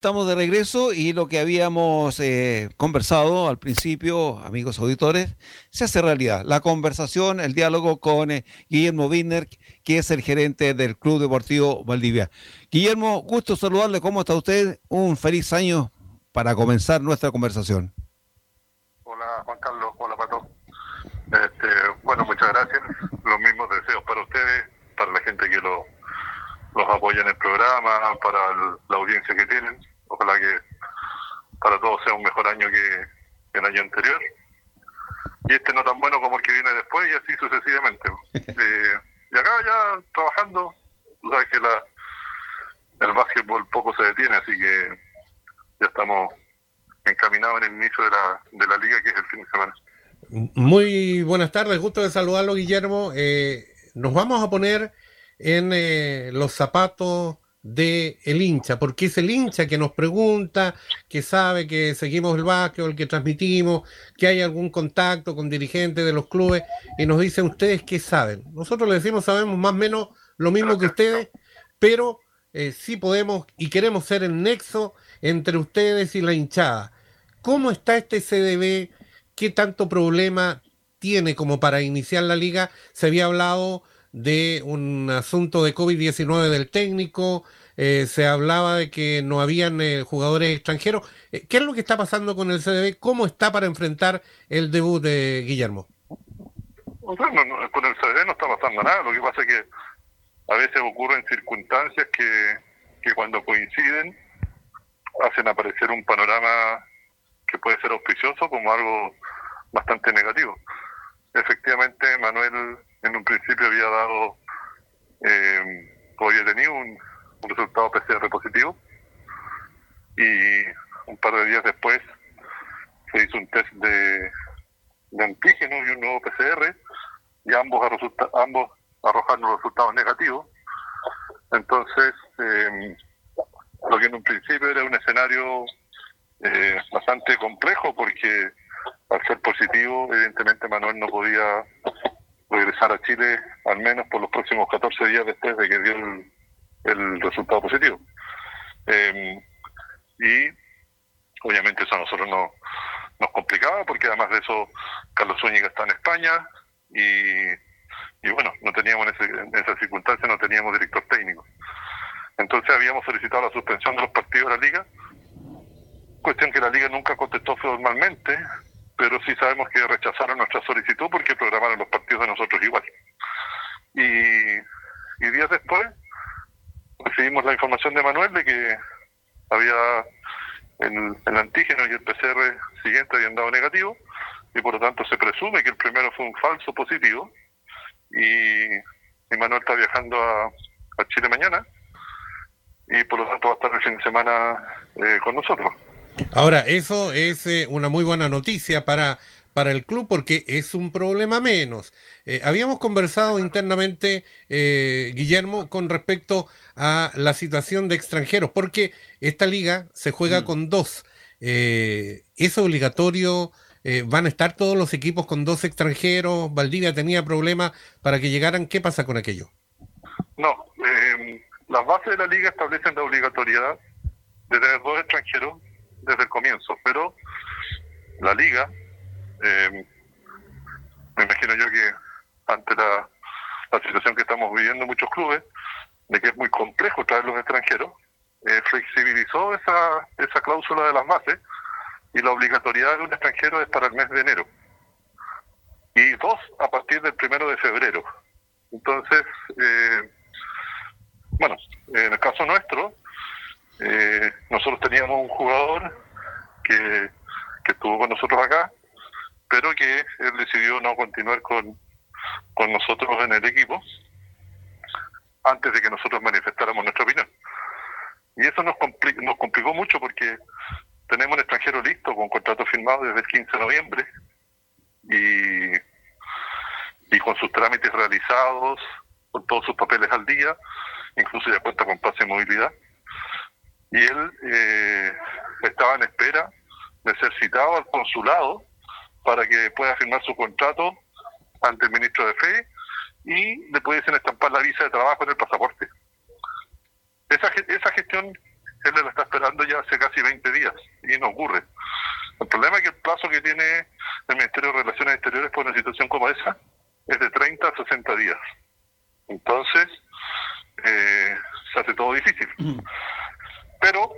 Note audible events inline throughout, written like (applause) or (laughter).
Estamos de regreso y lo que habíamos eh, conversado al principio, amigos auditores, se hace realidad. La conversación, el diálogo con eh, Guillermo Wiener, que es el gerente del Club Deportivo Valdivia. Guillermo, gusto saludarle. ¿Cómo está usted? Un feliz año para comenzar nuestra conversación. Hola, Juan Carlos. Hola, Pato. Este, bueno, muchas gracias. Los mismos deseos para ustedes, para la gente que lo, los apoya en el programa, para la audiencia que tienen Ojalá que para todos sea un mejor año que el año anterior. Y este no tan bueno como el que viene después y así sucesivamente. (laughs) Eh, y acá ya trabajando, tú sabes que la, el básquetbol poco se detiene, así que ya estamos encaminados en el inicio de la, de la liga que es el fin de semana. Muy buenas tardes, gusto de saludarlo Guillermo. Eh, nos vamos a poner en eh, los zapatos de el hincha, porque es el hincha que nos pregunta, que sabe que seguimos el básquetbol, que transmitimos, que hay algún contacto con dirigentes de los clubes y nos dicen ustedes qué saben. Nosotros le decimos sabemos más o menos lo mismo que ustedes, pero eh, sí podemos y queremos ser el nexo entre ustedes y la hinchada. ¿Cómo está este CDB? ¿Qué tanto problema tiene como para iniciar la liga? Se había hablado de un asunto de COVID-19 del técnico, eh, se hablaba de que no habían eh, jugadores extranjeros. Eh, ¿Qué es lo que está pasando con el CDB? ¿Cómo está para enfrentar el debut de Guillermo? con el CDB no está pasando nada, lo que pasa es que a veces ocurren circunstancias que, que cuando coinciden hacen aparecer un panorama que puede ser auspicioso como algo bastante negativo. Efectivamente, Manuel en un principio había dado, eh, había tenido un, resultado PCR positivo y un par de días después se hizo un test de, antígeno y un nuevo PCR y ambos, ambos arrojaron resultados negativos. Entonces, eh, lo que en un principio era un escenario eh, bastante complejo porque al ser positivo, evidentemente Manuel no podía regresar a Chile al menos por los próximos 14 días después de que dio el, resultado positivo. Em, y obviamente eso a nosotros no, nos complicaba porque además de eso Carlos Zúñiga está en España y, y bueno, no teníamos en, esa circunstancia, no teníamos director técnico. Entonces habíamos solicitado la suspensión de los partidos de la liga, cuestión que la liga nunca contestó formalmente, pero sí sabemos que rechazaron nuestra solicitud porque programaron los partidos de nosotros igual. Y, y días después recibimos la información de Manuel de que había el, el antígeno y el PCR siguiente habían dado negativo y por lo tanto se presume que el primero fue un falso positivo y, Manuel está viajando a, a, Chile mañana y por lo tanto va a estar el fin de semana eh, con nosotros. Ahora, eso es eh, una muy buena noticia para, para el club porque es un problema menos. Eh, habíamos conversado internamente, eh, Guillermo, con respecto a la situación de extranjeros, porque esta liga se juega mm. con dos. ¿Es obligatorio? ¿Van a estar todos los equipos con dos extranjeros? ¿Valdivia tenía problemas para que llegaran? ¿Qué pasa con aquello? No, las bases de la liga establecen la obligatoriedad de tener dos extranjeros desde el comienzo, pero la liga, eh, me imagino yo que ante la, situación que estamos viviendo muchos clubes, de que es muy complejo traer los extranjeros, eh, flexibilizó esa, esa cláusula de las bases y la obligatoriedad de un extranjero es para el mes de enero. Y dos, a partir del primero de febrero. Entonces, eh, bueno, en el caso nuestro, nosotros teníamos un jugador que, estuvo con nosotros acá, pero que él decidió no continuar con, con nosotros en el equipo antes de que nosotros manifestáramos nuestra opinión. Y eso nos, nos complicó mucho porque tenemos un extranjero listo con contrato firmado desde el 15 de noviembre y, y con sus trámites realizados, con todos sus papeles al día, incluso ya cuenta con pase de movilidad y él eh, estaba en espera de ser citado al consulado para que pueda firmar su contrato ante el ministro de Fe y le pudiesen estampar la visa de trabajo en el pasaporte. Esa, esa gestión él lo está esperando ya hace casi 20 días y no ocurre. El problema es que el plazo que tiene el Ministerio de Relaciones Exteriores por una situación como esa es de 30 a 60 días. Entonces, eh, se hace todo difícil. Pero,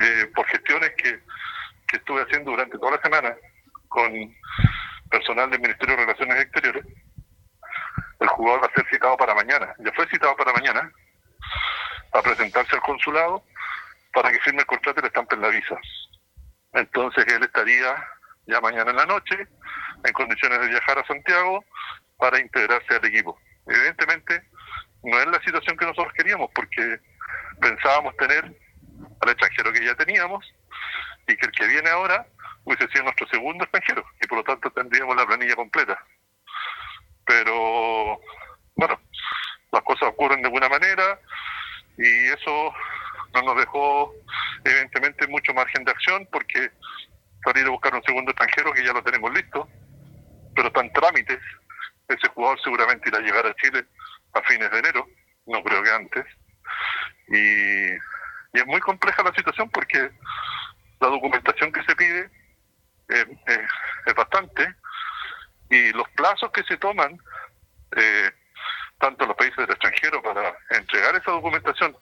eh, por gestiones que, que estuve haciendo durante toda la semana con personal del Ministerio de Relaciones Exteriores, el jugador va a ser citado para mañana. Ya fue citado para mañana a presentarse al consulado para que firme el contrato y le estampen la visa. Entonces él estaría ya mañana en la noche en condiciones de viajar a Santiago para integrarse al equipo. Evidentemente no es la situación que nosotros queríamos porque pensábamos tener al extranjero que ya teníamos y que el que viene ahora hubiese sido nuestro segundo extranjero y por lo tanto tendríamos la planilla completa. Pero bueno, las cosas ocurren de buena manera y eso no nos dejó evidentemente mucho margen de acción porque salir a buscar un segundo extranjero que ya lo tenemos listo, pero están trámites. Ese jugador seguramente irá a llegar a Chile a fines de enero, no creo que antes. Y, es muy compleja la situación porque la documentación que se pide es bastante y los plazos que se toman, eh, tanto los países del extranjero para entregar esa documentación,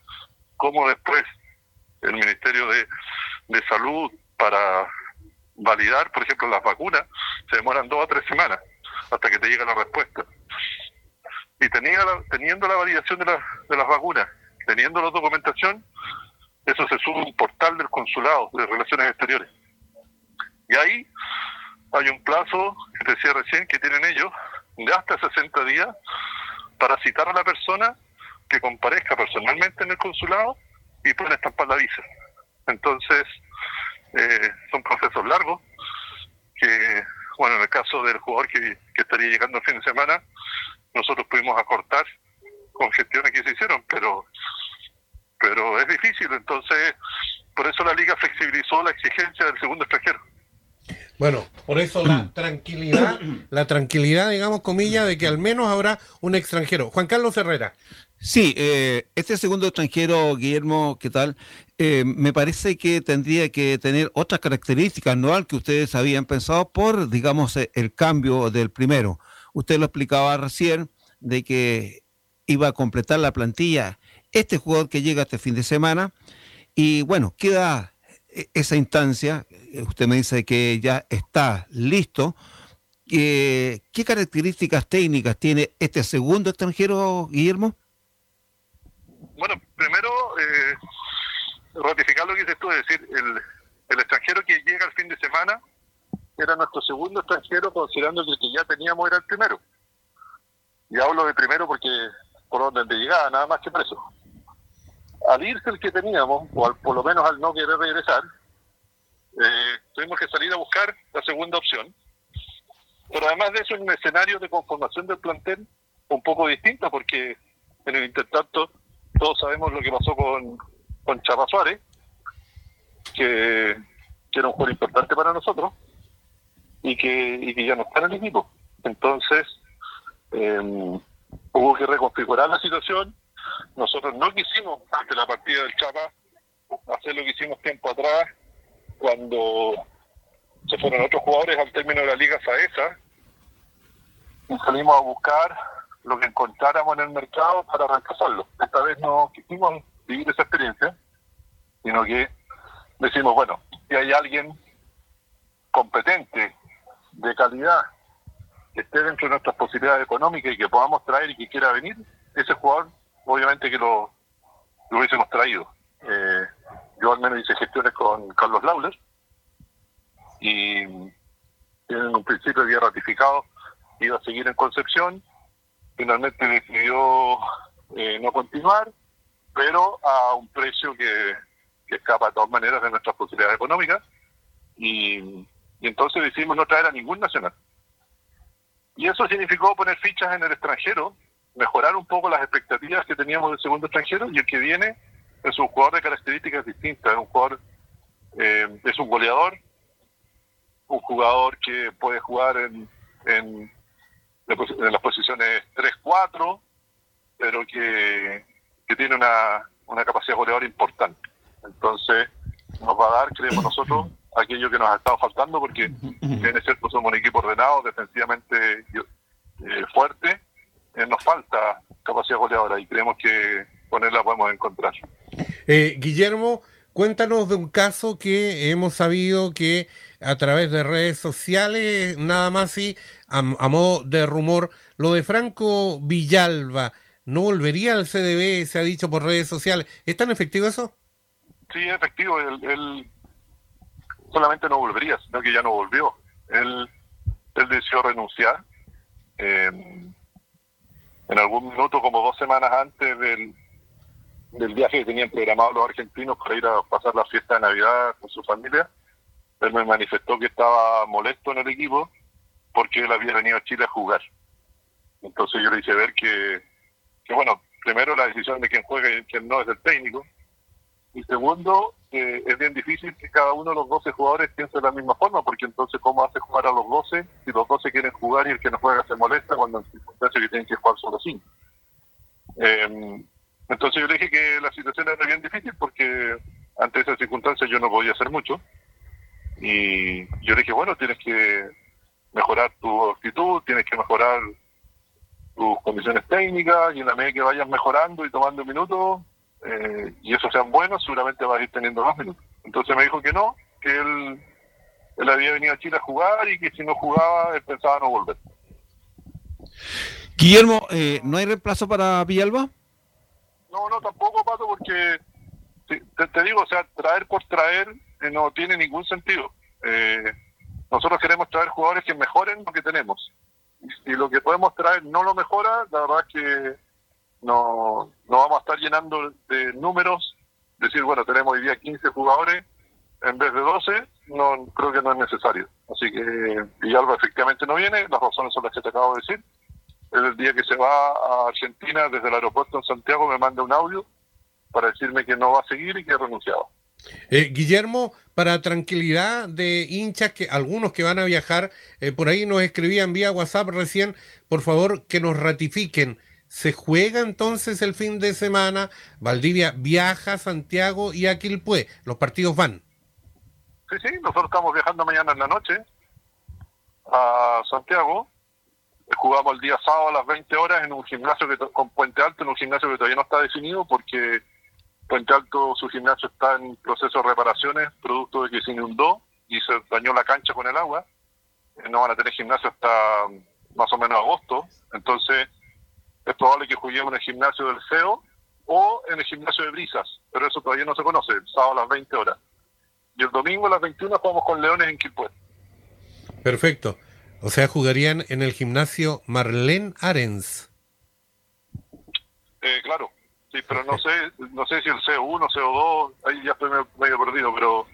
como después el Ministerio de, de Salud para validar, por ejemplo, las vacunas, se demoran dos a tres semanas hasta que te llega la respuesta. Y tenía teniendo la validación de, de las vacunas, teniendo la documentación, eso se sube a un portal del consulado de Relaciones Exteriores. Y ahí hay un plazo, que te decía recién, que tienen ellos de hasta 60 días para citar a la persona que comparezca personalmente en el consulado y pueden estampar la visa. Entonces, eh, son procesos largos que, bueno, en el caso del jugador que, estaría llegando el fin de semana, nosotros pudimos acortar con gestiones que se hicieron, pero pero es difícil, entonces por eso la liga flexibilizó la exigencia del segundo extranjero. Bueno, por eso la (clears throat) tranquilidad, la tranquilidad, digamos, comillas, de que al menos habrá un extranjero. Juan Carlos Herrera. Sí, eh, este segundo extranjero, Guillermo, ¿qué tal? Eh, me parece que tendría que tener otras características, no al que ustedes habían pensado por, digamos, eh, el cambio del primero. Usted lo explicaba recién de que iba a completar la plantilla este jugador que llega este fin de semana y bueno, queda e-, esa instancia, eh, usted me dice que ya está listo. ¿Qué características técnicas tiene este segundo extranjero, Guillermo? Bueno, primero, eh, ratificar lo que dices tú, es decir, el, el extranjero que llega el fin de semana era nuestro segundo extranjero, considerando que que ya teníamos era el primero. Y hablo de primero porque por orden de llegada, nada más que preso al irse el que teníamos, o por lo menos al no querer regresar, eh, tuvimos que salir a buscar la segunda opción. Pero además de eso, un escenario de conformación del plantel un poco distinto, porque en el intertanto todos sabemos lo que pasó con, con Chapa Suárez, que, era un jugador importante para nosotros y que, y que ya no está en el equipo. Entonces, eh, hubo que reconfigurar la situación nosotros no quisimos, ante la partida del Chapa, hacer lo que hicimos tiempo atrás, cuando se fueron otros jugadores al término de la Liga Saesa, y salimos a buscar lo que encontráramos en el mercado para reemplazarlo. Esta vez no quisimos vivir esa experiencia, sino que decimos, bueno, si hay alguien competente, de calidad, que esté dentro de nuestras posibilidades económicas y que podamos traer y que quiera venir, ese jugador obviamente que lo, hubiésemos traído. Eh, yo al menos hice gestiones con Carlos Lauler y en un principio había ratificado iba a seguir en Concepción, finalmente decidió eh, no continuar, pero a un precio que, escapa de todas maneras de nuestras posibilidades económicas y entonces decidimos no traer a ningún nacional. Y eso significó poner fichas en el extranjero mejorar un poco las expectativas que teníamos del segundo extranjero y el que viene es un jugador de características distintas, es un jugador, eh, es un goleador, un jugador que puede jugar en, en, las posiciones 3-4, pero que, que tiene una, una capacidad goleadora importante. Entonces, nos va a dar, creemos nosotros, (clears throat) aquello que nos ha estado faltando, porque (clears throat) tiene cierto, somos un equipo ordenado, defensivamente eh, fuerte, eh, nos falta capacidad goleadora y creemos que con él la podemos encontrar. Eh, Guillermo, cuéntanos de un caso que hemos sabido que a través de redes sociales, nada más y a, modo de rumor, lo de Franco Villalba, ¿no volvería al CDB? Se ha dicho por redes sociales. ¿Es tan efectivo eso? Sí, es efectivo. Él, solamente no volvería, sino que ya no volvió. Él, él decidió renunciar. Eh, en algún minuto, como dos semanas antes del, del viaje que tenían programado los argentinos para ir a pasar la fiesta de Navidad con su familia, él me manifestó que estaba molesto en el equipo porque él había venido a Chile a jugar. Entonces yo le hice ver que, que bueno, primero la decisión de quién juega y quién no es el técnico. Y segundo, eh, es bien difícil que cada uno de los 12 jugadores piense de la misma forma, porque entonces ¿cómo hace jugar a los 12 si los 12 quieren jugar y el que no juega se molesta cuando en circunstancias que tienen que jugar solo 5? Eh, entonces yo dije que la situación era bien difícil porque ante esas circunstancias yo no podía hacer mucho. Y yo dije, bueno, tienes que mejorar tu actitud, tienes que mejorar tus condiciones técnicas y en la medida que vayas mejorando y tomando minutos eh, y eso sean buenos, seguramente vas a ir teniendo más minutos. Entonces me dijo que no, que él, él había venido a Chile a jugar y que si no jugaba él pensaba no volver. Guillermo, eh, ¿no hay reemplazo para Villalba? No, no, tampoco, Pato, porque te, digo, o sea, traer por traer eh, no tiene ningún sentido. Eh, nosotros queremos traer jugadores que mejoren lo que tenemos. Y si lo que podemos traer no lo mejora, la verdad es que no, no vamos a estar llenando de números, decir, bueno, tenemos hoy día 15 jugadores en vez de 12, no creo que no es necesario. Así que Villalba efectivamente no viene, las razones son las que te acabo de decir el día que se va a Argentina desde el aeropuerto en Santiago me manda un audio para decirme que no va a seguir y que ha renunciado. Eh, Guillermo, para tranquilidad de hinchas, que algunos que van a viajar, eh, por ahí nos escribían vía WhatsApp recién, por favor que nos ratifiquen. ¿Se juega entonces el fin de semana? Valdivia viaja a Santiago y a Quilpué. Los partidos van. Sí, sí, nosotros estamos viajando mañana en la noche a Santiago jugamos el día sábado a las 20 horas en un gimnasio que con Puente Alto, en un gimnasio que todavía no está definido porque Puente Alto, su gimnasio está en proceso de reparaciones, producto de que se inundó y se dañó la cancha con el agua. Eh, no van a tener gimnasio hasta más o menos agosto. Entonces, es probable que juguemos en el gimnasio del CEO o en el gimnasio de Brisas, pero eso todavía no se conoce, el sábado a las 20 horas. Y el domingo a las 21 jugamos con Leones en Quilpué. Perfecto. O sea, jugarían en el gimnasio Marlene Arens. Eh, claro, sí, pero no sé, no sé si el CO1, CO2, ahí ya estoy medio perdido, pero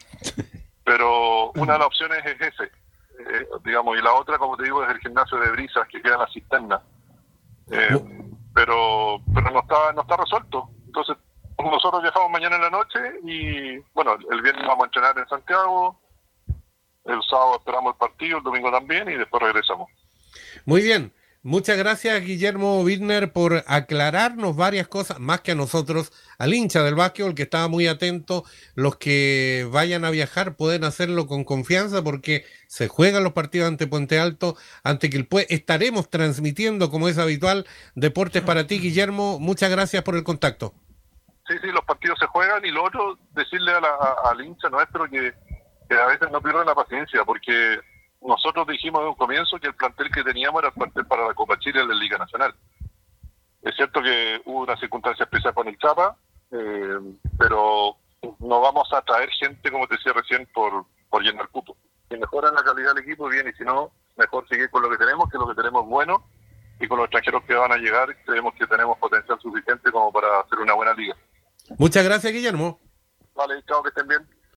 pero una de las opciones es ese, eh, digamos, y la otra, como te digo, es el gimnasio de brisas que queda en la cisterna. Eh, pero pero no está no está resuelto. Entonces, nosotros viajamos mañana en la noche y, bueno, el viernes vamos a entrenar en Santiago, el sábado esperamos el partido, el domingo también y después regresamos. Muy bien. Muchas gracias, Guillermo Wittner, por aclararnos varias cosas, más que a nosotros, al hincha del básquetbol, que estaba muy atento. Los que vayan a viajar pueden hacerlo con confianza porque se juegan los partidos ante Puente Alto, ante Quilpue. Estaremos transmitiendo, como es habitual, deportes para ti, Guillermo. Muchas gracias por el contacto. Sí, sí, los partidos se juegan y lo otro, decirle al hincha nuestro que que a veces no pierden la paciencia, porque nosotros dijimos de un comienzo que el plantel que teníamos era el plantel para la Copa Chile de la Liga Nacional. Es cierto que hubo una circunstancia especial con el Chapa, eh, pero no vamos a traer gente, como te decía recién, por, por llenar cupo. Si mejoran la calidad del equipo, bien, y si no, mejor seguir con lo que tenemos, que lo que tenemos es bueno, y con los extranjeros que van a llegar, creemos que tenemos potencial suficiente como para hacer una buena liga. Muchas gracias, Guillermo. Vale, chao, que estén bien.